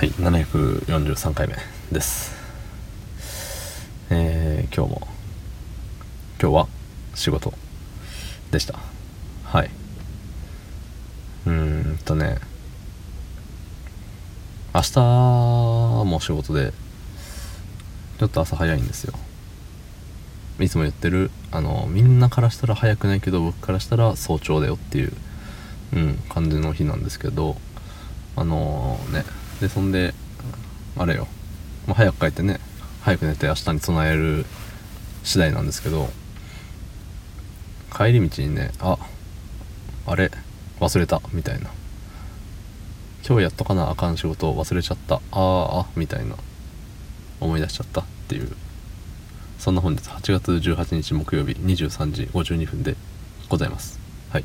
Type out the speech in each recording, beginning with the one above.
はい743回目です。えー、今日も今日は仕事でした。はい。うんとね明日も仕事でちょっと朝早いんですよ。いつも言ってるあのみんなからしたら早くないけど僕からしたら早朝だよっていう、うん、感じの日なんですけどあのー、ねでそんであれよ、まあ、早く帰ってね早く寝て明日に備える次第なんですけど帰り道にねああれ忘れたみたいな。今日やっとかなあかん仕事を忘れちゃったあーあみたいな。思い出しちゃったっていう。そんな本日8月18日木曜日23時52分でございます。はい。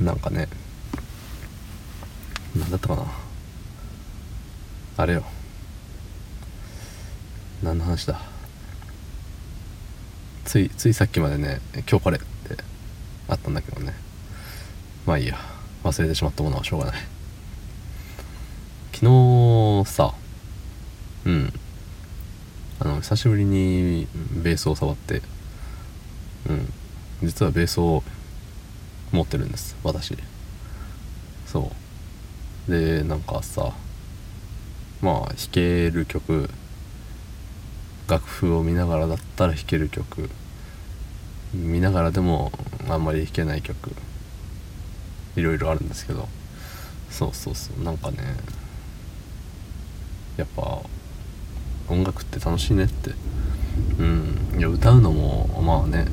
なんかね何だったかな？あれよ。何の話だ？ついついさっきまでね今日これってあったんだけどね。まあいいや。忘れてしまったものはしょうがない。昨日さうん。あの久しぶりにベースを触ってうん。実はベースを持ってるんです。私。そう。でなんかさまあ弾ける曲楽譜を見ながらだったら弾ける曲見ながらでもあんまり弾けない曲いろいろあるんですけどそうそうそうなんかねやっぱ音楽って楽しいねって。うんいや歌うのもまあね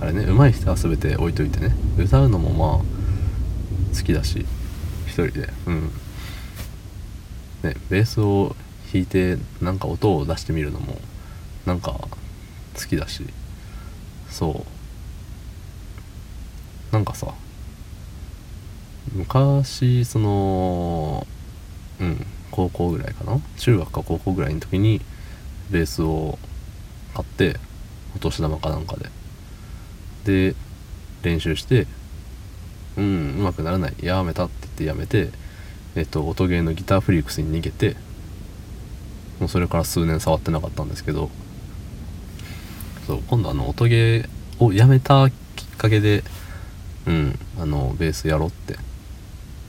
あれね上手い人は全て置いといてね歌うのもまあ好きだし人で。うん。ねベースを弾いてなんか音を出してみるのもなんか好きだし。そう。なんかさ昔そのうん高校ぐらいかな？中学か高校ぐらいの時にベースを買ってお年玉かなんかで。で練習してうんうまくならない。やめたって言ってやめてえっと音ゲーのギターフリークスに逃げてもうそれから数年触ってなかったんですけどそう今度あの音ゲーをやめたきっかけでうんあのベースやろうって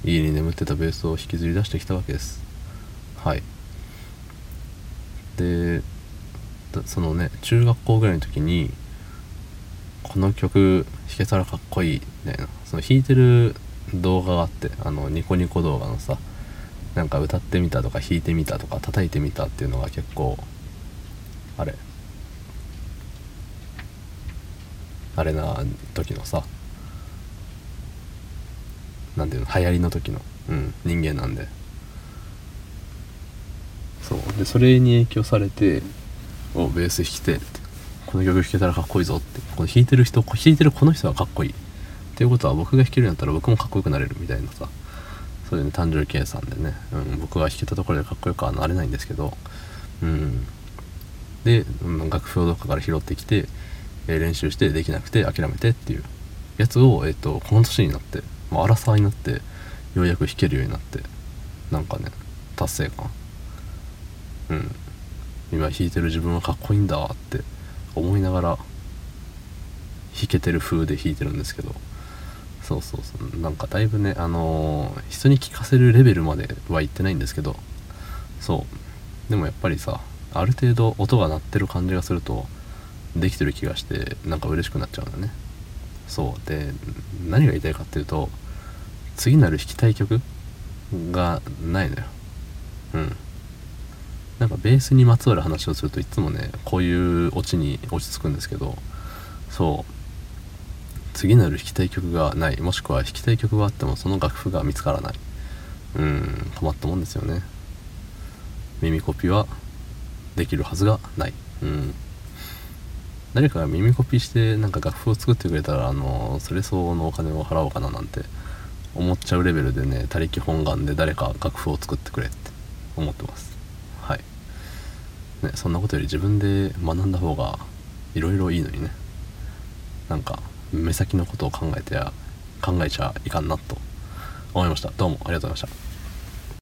家に眠ってたベースを引きずり出してきたわけです。はい。でそのね中学校ぐらいの時にこの曲弾けたらかっこいいみたいな。その弾いてる動画があってあのニコニコ動画のさなんか歌ってみたとか弾いてみたとか叩いてみたっていうのが結構あれ。あれな時のさ何ていうの流行りの時の、うん、人間なんで。そう。でそれに影響されておベース弾きてってこの曲弾けたらかっこいいぞって。この弾いてる人弾いてるこの人はかっこいい。っていうことは僕が弾けるんだったら僕もかっこよくなれるみたいなさ。そういうね単純計算でね、うん、僕が弾けたところでかっこよくはなれないんですけど。うん。で、うん、楽譜をどっかから拾ってきてえ練習してできなくて諦めてっていう。やつを、えっと、この年になって、まあ、荒沢になってようやく弾けるようになってなんかね達成感。うん。今弾いてる自分はかっこいいんだって。思いながら弾けてる風で弾いてるんですけど。そうそうそう。なんかだいぶねあのー、人に聞かせるレベルまでは行ってないんですけど。そう。でもやっぱりさある程度音が鳴ってる感じがするとできてる気がしてなんか嬉しくなっちゃうんだね。そう。で何が言いたいかっていうと次なる弾きたい曲がないのよ。うん。なんかベースにまつわる話をするといつもねこういうオチに落ち着くんですけどそう。次なる弾きたい曲がない。もしくは弾きたい曲があってもその楽譜が見つからない。うん困ったもんですよね。耳コピはできるはずがない。うん。誰かが耳コピしてなんか楽譜を作ってくれたらあのそれ相応のお金を払おうかななんて思っちゃうレベルでね他力本願で誰か楽譜を作ってくれって思ってます。ねそんなことより自分で学んだ方がいろいろいいのにね。なんか目先のことを考えてや考えちゃいかんなと思いました。どうもありがとうございました。